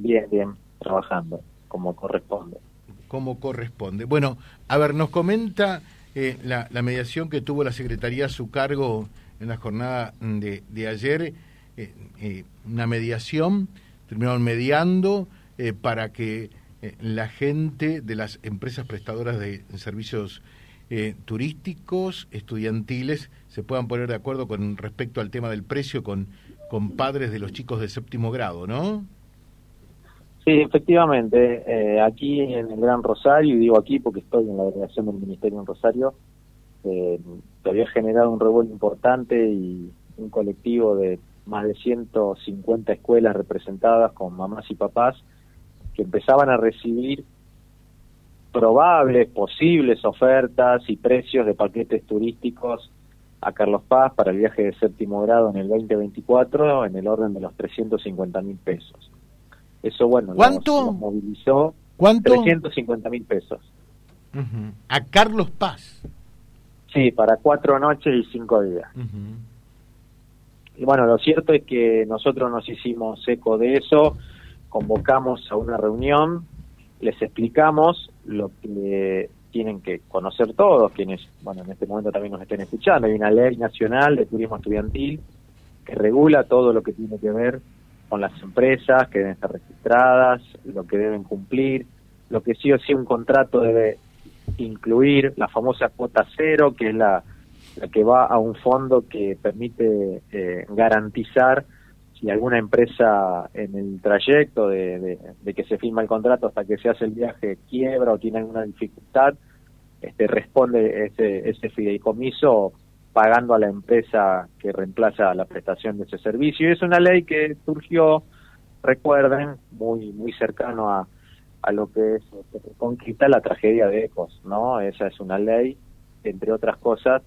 Bien, bien, trabajando como corresponde. Como corresponde. Bueno, a ver, nos comenta eh, la, mediación que tuvo la Secretaría a su cargo en la jornada de, de ayer, eh, eh, una mediación, terminaron mediando para que la gente de las empresas prestadoras de servicios turísticos, estudiantiles, se puedan poner de acuerdo con respecto al tema del precio con, con padres de los chicos de séptimo grado, ¿no? Sí, efectivamente. Eh, aquí en el Gran Rosario, y digo aquí porque estoy en la delegación del Ministerio en Rosario, eh, se había generado un revuelo importante y un colectivo de más de 150 escuelas representadas con mamás y papás que empezaban a recibir probables, posibles ofertas y precios de paquetes turísticos a Carlos Paz para el viaje de séptimo grado en el 2024 en el orden de los 350 mil pesos. Eso, bueno, ¿Cuánto? movilizó ¿Cuánto? 350 mil pesos. A Carlos Paz. Sí, para cuatro noches y cinco días. Y bueno, lo cierto es que nosotros nos hicimos eco de eso, convocamos a una reunión, les explicamos lo que tienen que conocer todos, quienes, bueno, en este momento también nos estén escuchando. Hay una ley nacional de turismo estudiantil que regula todo lo que tiene que ver con las empresas que deben estar registradas, lo que deben cumplir, lo que sí o sí un contrato debe incluir, la famosa cuota cero, que es la, la que va a un fondo que permite eh, garantizar si alguna empresa en el trayecto de, de, que se firma el contrato hasta que se hace el viaje quiebra o tiene alguna dificultad, este responde ese, ese fideicomiso pagando a la empresa que reemplaza la prestación de ese servicio. Y es una ley que surgió, recuerden, muy muy cercano a, a lo que es conquista la tragedia de Ecos, ¿no? Esa es una ley, entre otras cosas,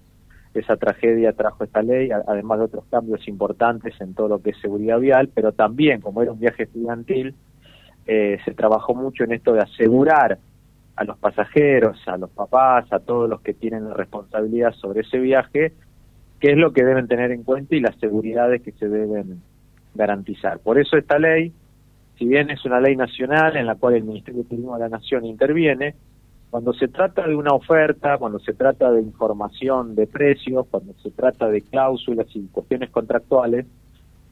esa tragedia trajo esta ley, además de otros cambios importantes en todo lo que es seguridad vial, pero también, como era un viaje estudiantil, eh, se trabajó mucho en esto de asegurar a los pasajeros, a los papás, a todos los que tienen responsabilidad sobre ese viaje, qué es lo que deben tener en cuenta y las seguridades que se deben garantizar. Por eso esta ley, si bien es una ley nacional en la cual el Ministerio de Turismo de la Nación interviene, cuando se trata de una oferta, cuando se trata de información de precios, cuando se trata de cláusulas y cuestiones contractuales,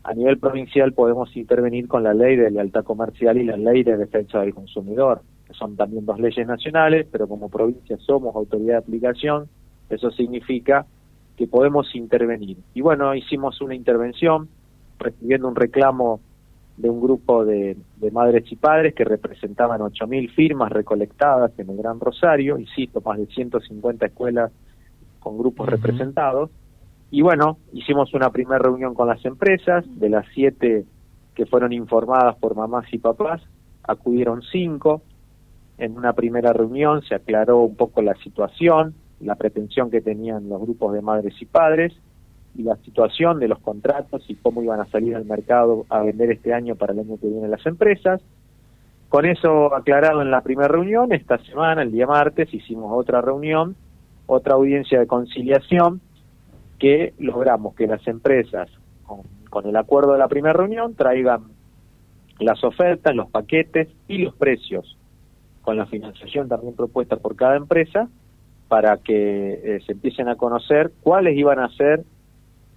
a nivel provincial podemos intervenir con la ley de lealtad comercial y la ley de defensa del consumidor son también dos leyes nacionales, pero como provincia somos autoridad de aplicación, eso significa que podemos intervenir. Y bueno, hicimos una intervención recibiendo un reclamo de un grupo de, madres y padres que representaban 8.000 firmas recolectadas en el Gran Rosario, insisto, más de 150 escuelas con grupos representados. Y bueno, hicimos una primera reunión con las empresas, de las siete que fueron informadas por mamás y papás, acudieron cinco, en una primera reunión se aclaró un poco la situación, la pretensión que tenían los grupos de madres y padres y la situación de los contratos y cómo iban a salir al mercado a vender este año para el año que viene las empresas. Con eso aclarado en la primera reunión, esta semana, el día martes, hicimos otra reunión, otra audiencia de conciliación, que logramos que las empresas, con, el acuerdo de la primera reunión, traigan las ofertas, los paquetes y los precios con la financiación también propuesta por cada empresa, para que eh, se empiecen a conocer cuáles iban a ser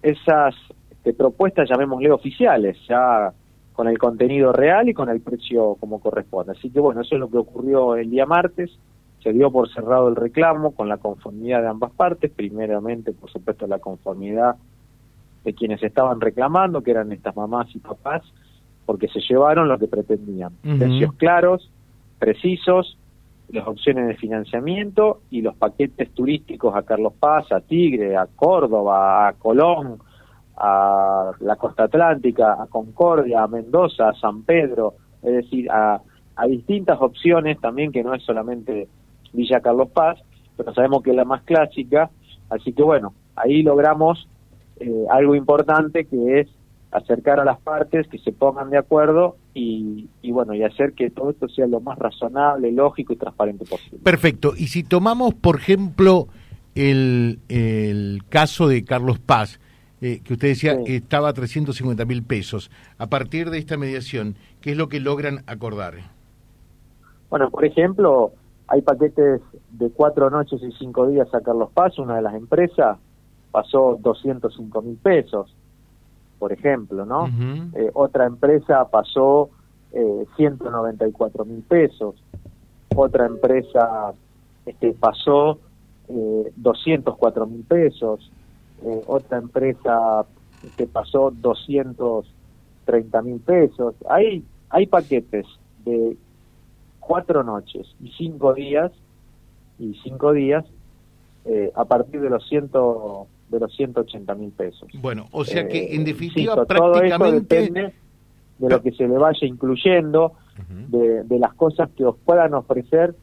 esas este, propuestas, llamémosle oficiales, ya con el contenido real y con el precio como corresponde. Así que bueno, eso es lo que ocurrió el día martes, se dio por cerrado el reclamo con la conformidad de ambas partes, primeramente por supuesto la conformidad de quienes estaban reclamando, que eran estas mamás y papás, porque se llevaron lo que pretendían, precios claros, precisos, las opciones de financiamiento y los paquetes turísticos a Carlos Paz, a Tigre, a Córdoba, a Colón, a la costa atlántica, a Concordia, a Mendoza, a San Pedro, es decir, a, a distintas opciones también que no es solamente Villa Carlos Paz, pero sabemos que es la más clásica, así que bueno, ahí logramos eh, algo importante que es acercar a las partes, que se pongan de acuerdo y, bueno, y hacer que todo esto sea lo más razonable, lógico y transparente posible. Perfecto. Y si tomamos, por ejemplo, el, el caso de Carlos Paz, eh, que usted decía estaba a 350 mil pesos, a partir de esta mediación, ¿Qué es lo que logran acordar? Bueno, por ejemplo, hay paquetes de cuatro noches y cinco días a Carlos Paz, una de las empresas pasó 205 mil pesos, por ejemplo, ¿no? Eh, otra empresa pasó eh, 194 mil pesos, otra empresa este, pasó eh, 204 mil pesos, eh, otra empresa que pasó 230 mil pesos. Hay, hay paquetes de cuatro noches y cinco días y cinco días eh, a partir de los ciento de los 180 mil pesos. Bueno, o sea que en eh, definitiva prácticamente todo eso depende de lo que se le vaya incluyendo, de, de, las cosas que os puedan ofrecer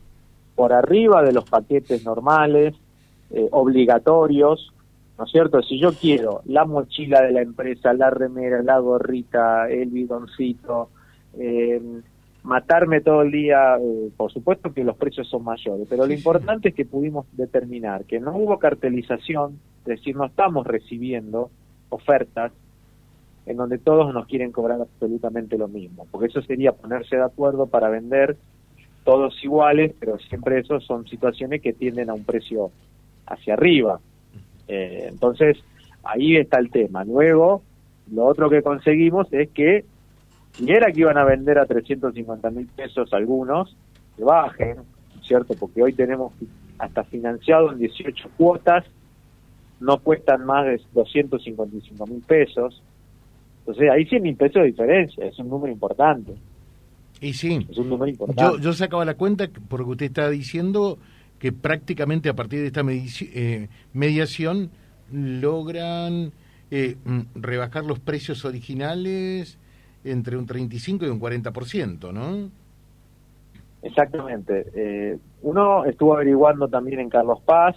por arriba de los paquetes normales, eh, obligatorios, ¿no es cierto? Si yo quiero la mochila de la empresa, la remera, la gorrita, el bidoncito, eh, matarme todo el día, eh, por supuesto que los precios son mayores, pero lo importante es que pudimos determinar que no hubo cartelización, es decir, no estamos recibiendo ofertas en donde todos nos quieren cobrar absolutamente lo mismo, porque eso sería ponerse de acuerdo para vender todos iguales, pero siempre eso son situaciones que tienden a un precio hacia arriba. Eh, entonces, ahí está el tema. Luego, lo otro que conseguimos es que si era que iban a vender a 350 mil pesos algunos, que bajen, ¿cierto? Porque hoy tenemos hasta financiado en 18 cuotas, no cuestan más de 255 mil pesos. Entonces ahí 100 mil pesos de diferencia, es un número importante. Y sí, es un número importante. Yo, yo sacaba la cuenta, por lo que usted está diciendo, que prácticamente a partir de esta eh, mediación logran eh, mm, rebajar los precios originales entre un 35 y un 40%, ¿no? Exactamente. Eh, uno estuvo averiguando también en Carlos Paz,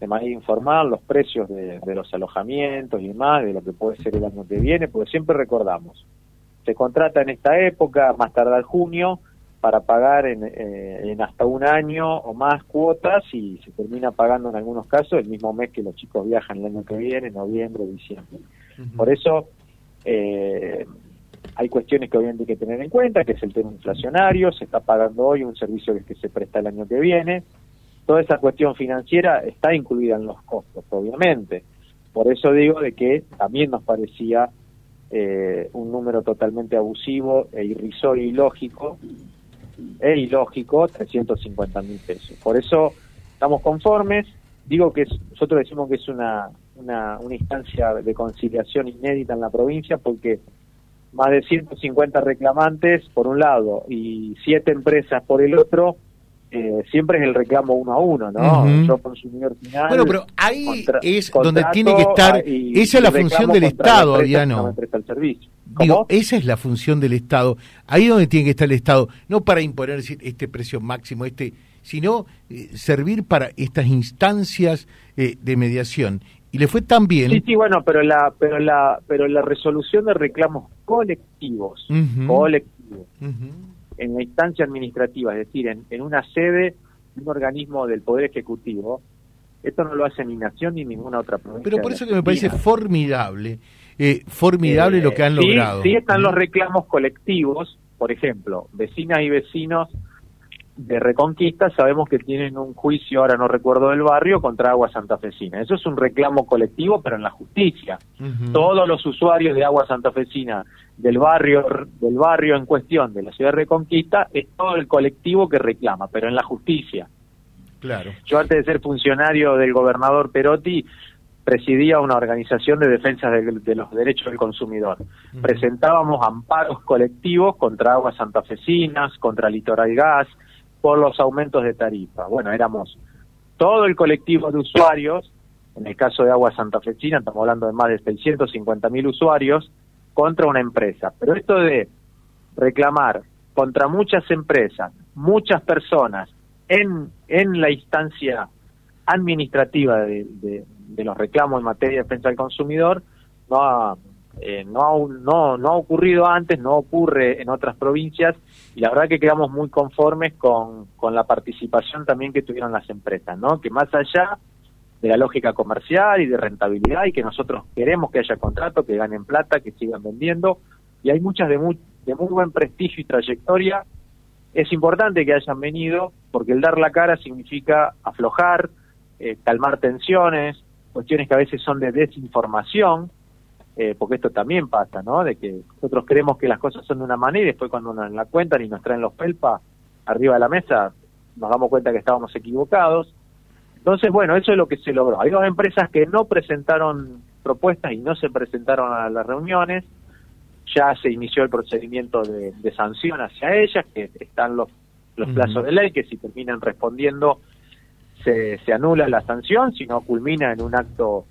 de manera informal, los precios de, los alojamientos y demás, de lo que puede ser el año que viene, porque siempre recordamos, se contrata en esta época, más tardar junio, para pagar en, eh, en, hasta un año o más cuotas y se termina pagando en algunos casos el mismo mes que los chicos viajan el año que viene, noviembre, diciembre. Por eso eh, hay cuestiones que obviamente hay que tener en cuenta, que es el tema inflacionario, se está pagando hoy un servicio que, se presta el año que viene. Toda esa cuestión financiera está incluida en los costos, obviamente. Por eso digo de que también nos parecía eh, un número totalmente abusivo e irrisorio y lógico e ilógico 350 mil pesos. Por eso estamos conformes. Digo que nosotros decimos que es una, una, una instancia de conciliación inédita en la provincia porque más de 150 reclamantes por un lado y siete empresas por el otro, eh, siempre es el reclamo uno a uno, ¿no? Yo consumidor final. Bueno, pero ahí es donde tiene que estar. esa es la función del Estado, Adriano. Digo, esa es la función del Estado. Ahí es donde tiene que estar el Estado, no para imponer este precio máximo, este, sino eh, servir para estas instancias eh, de mediación y le fue tan bien. Sí, sí, bueno, pero la, pero la, pero la resolución de reclamos colectivos, colectivos, en la instancia administrativa, es decir, en, en una sede de un organismo del Poder Ejecutivo, esto no lo hace ni Nación ni ninguna otra provincia. Pero por eso que me parece formidable, eh, formidable lo que han eh, logrado. Sí, están los reclamos colectivos, por ejemplo, vecinas y vecinos de Reconquista sabemos que tienen un juicio, ahora no recuerdo del barrio, contra Agua Santafesina. Eso es un reclamo colectivo, pero en la justicia. Todos los usuarios de Agua Santafesina del barrio, del barrio en cuestión de la ciudad de Reconquista, es todo el colectivo que reclama, pero en la justicia. Claro. Yo antes de ser funcionario del gobernador Perotti, presidía una organización de defensa de, los derechos del consumidor. Presentábamos amparos colectivos contra aguas santafesinas, contra Litoral Gas, por los aumentos de tarifa. Bueno, éramos todo el colectivo de usuarios, en el caso de Agua Santa Fechina estamos hablando de más de 650 mil usuarios, contra una empresa. Pero esto de reclamar contra muchas empresas, muchas personas, en, en la instancia administrativa de, los reclamos en materia de defensa del consumidor, no ha, eh, no, no, no ha ocurrido antes, no ocurre en otras provincias y la verdad que quedamos muy conformes con, con la participación también que tuvieron las empresas, ¿no? Que más allá de la lógica comercial y de rentabilidad y que nosotros queremos que haya contrato, que ganen plata, que sigan vendiendo y hay muchas de de muy buen prestigio y trayectoria, es importante que hayan venido porque el dar la cara significa aflojar, eh, calmar tensiones, cuestiones que a veces son de desinformación, eh, porque esto también pasa, ¿no? De que nosotros creemos que las cosas son de una manera y después cuando nos la cuentan y nos traen los pelpas arriba de la mesa, nos damos cuenta que estábamos equivocados. Entonces, bueno, eso es lo que se logró. Hay dos empresas que no presentaron propuestas y no se presentaron a las reuniones. Ya se inició el procedimiento de, sanción hacia ellas, que están los, los plazos de ley, que si terminan respondiendo se, se anula la sanción, si no culmina en un acto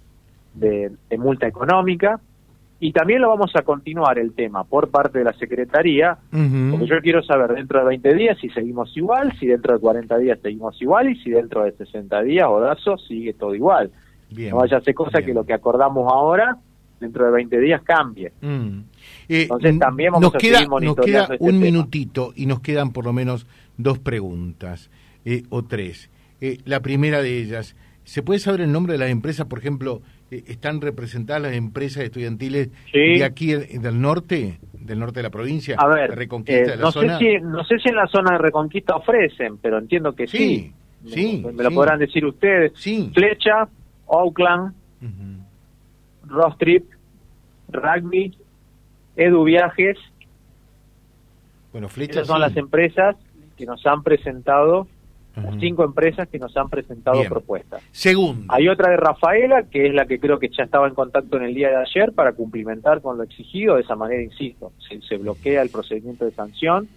de multa económica. Y también lo vamos a continuar el tema por parte de la Secretaría, porque yo quiero saber dentro de 20 días si seguimos igual, si dentro de 40 días seguimos igual y si dentro de 60 días, Odazo, sigue todo igual. no vaya a ser cosa que lo que acordamos ahora, dentro de 20 días, cambie. Mm. Eh, Entonces también vamos nos a queda, Nos queda este un minutito y nos quedan por lo menos dos preguntas eh, o tres. Eh, la primera de ellas, ¿se puede saber el nombre de las empresas, por ejemplo, eh, están representadas las empresas estudiantiles de aquí del norte, del norte de la provincia, a ver, Reconquista eh, no Sé si, no sé si en la zona de Reconquista ofrecen, pero entiendo que sí. Sí, me, lo podrán decir ustedes. Sí. Flecha, Oakland, Rostrip, Rugby, Edu Viajes. Bueno, Flecha Esas son las empresas que nos han presentado cinco empresas que nos han presentado propuestas. Segundo. Hay otra de Rafaela, que es la que creo que ya estaba en contacto en el día de ayer para cumplimentar con lo exigido. De esa manera, insisto, se, bloquea el procedimiento de sanción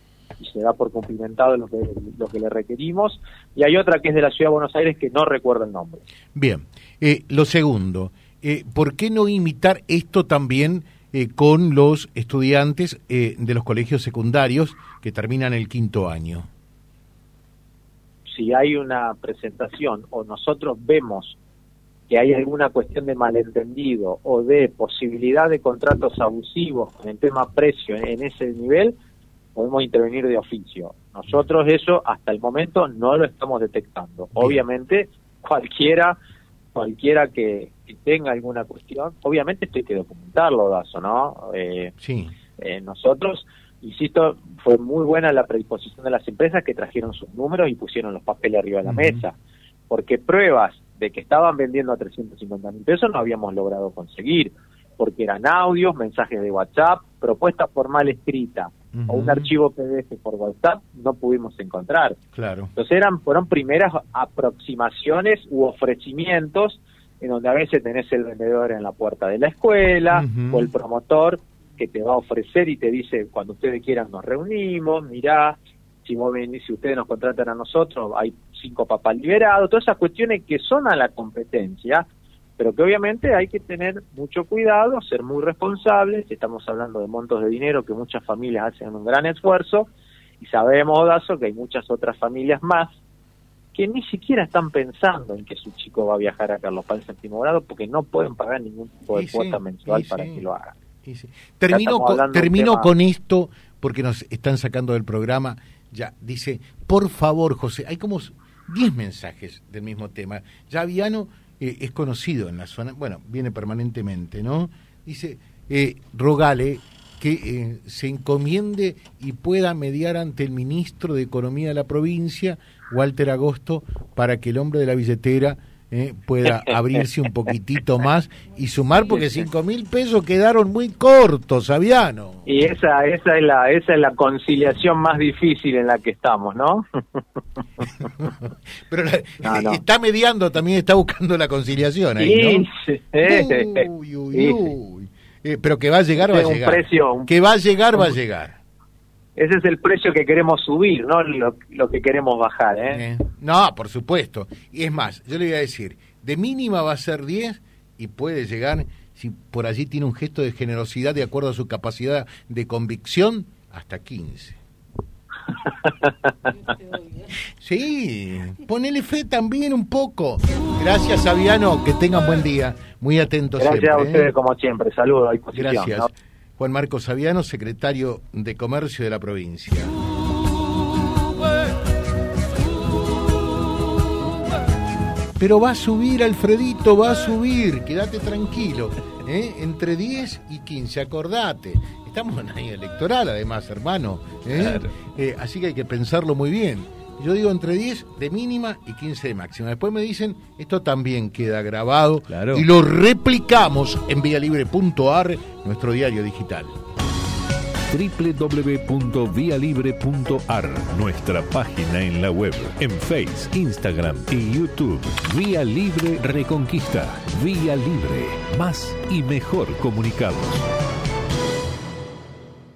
y se da por cumplimentado lo que, lo que le requerimos. Y hay otra que es de la Ciudad de Buenos Aires que no recuerdo el nombre. Bien. Eh, lo segundo, eh, ¿por qué no imitar esto también? Eh, con los estudiantes de los colegios secundarios que terminan el quinto año si hay una presentación o nosotros vemos que hay alguna cuestión de malentendido o de posibilidad de contratos abusivos en el tema precio en ese nivel, podemos intervenir de oficio. Nosotros eso hasta el momento no lo estamos detectando. Obviamente, cualquiera cualquiera que, tenga alguna cuestión, obviamente esto hay que documentarlo, Dazo, ¿no? Eh, sí. Eh, nosotros insisto, fue muy buena la predisposición de las empresas que trajeron sus números y pusieron los papeles arriba de la mesa, porque pruebas de que estaban vendiendo a 350 mil pesos no habíamos logrado conseguir, porque eran audios, mensajes de WhatsApp, propuesta formal escrita o un archivo PDF por WhatsApp no pudimos encontrar. Claro. Entonces eran fueron primeras aproximaciones u ofrecimientos en donde a veces tenés el vendedor en la puerta de la escuela o el promotor que te va a ofrecer y te dice, cuando ustedes quieran nos reunimos, mirá, si vos venís, si ustedes nos contratan a nosotros, hay cinco papás liberados, todas esas cuestiones que son a la competencia, pero que obviamente hay que tener mucho cuidado, ser muy responsables, estamos hablando de montos de dinero que muchas familias hacen un gran esfuerzo, y sabemos, Odazo, que hay muchas otras familias más que ni siquiera están pensando en que su chico va a viajar a Carlos Paz séptimo grado porque no pueden pagar ningún tipo de cuota mensual para que lo Termino, con, termino con esto porque nos están sacando del programa. Ya, dice, por favor, José, hay como 10 mensajes del mismo tema. Ya Viano eh, es conocido en la zona, bueno, viene permanentemente, ¿no? Dice, eh, rogale que eh, se encomiende y pueda mediar ante el ministro de Economía de la provincia, Walter Agosto, para que el hombre de la billetera eh, pueda abrirse un poquitito más y sumar porque cinco mil pesos quedaron muy cortos, Sabiano. Y esa esa es la esa es la conciliación más difícil en la que estamos, ¿no? Pero está mediando también está buscando la conciliación ahí, pero que va a llegar va a llegar. Que va a llegar va a llegar ese es el precio que queremos subir, no lo, que queremos bajar. ¿eh? ¿eh? No, por supuesto. Y es más, yo le voy a decir, de mínima va a ser 10 y puede llegar, si por allí tiene un gesto de generosidad de acuerdo a su capacidad de convicción, hasta 15. Sí, ponele fe también un poco. Gracias, Fabiano, que tengan buen día. Muy atentos Gracias a ¿eh? ustedes, como siempre. Saludos. Gracias. Juan Marcos Saviano, secretario de Comercio de la provincia. Pero va a subir, Alfredito, va a subir, quédate tranquilo. ¿eh? entre 10 y 15, acordate. Estamos en año electoral, además, hermano. ¿eh? Eh, así que hay que pensarlo muy bien. Yo digo entre 10 de mínima y 15 de máxima. Después me dicen, esto también queda grabado y lo replicamos en vialibre.ar, nuestro diario digital www.vialibre.ar, nuestra página en la web, en Facebook, Instagram y YouTube. Vía Libre Reconquista. Vía Libre. Más y mejor comunicados.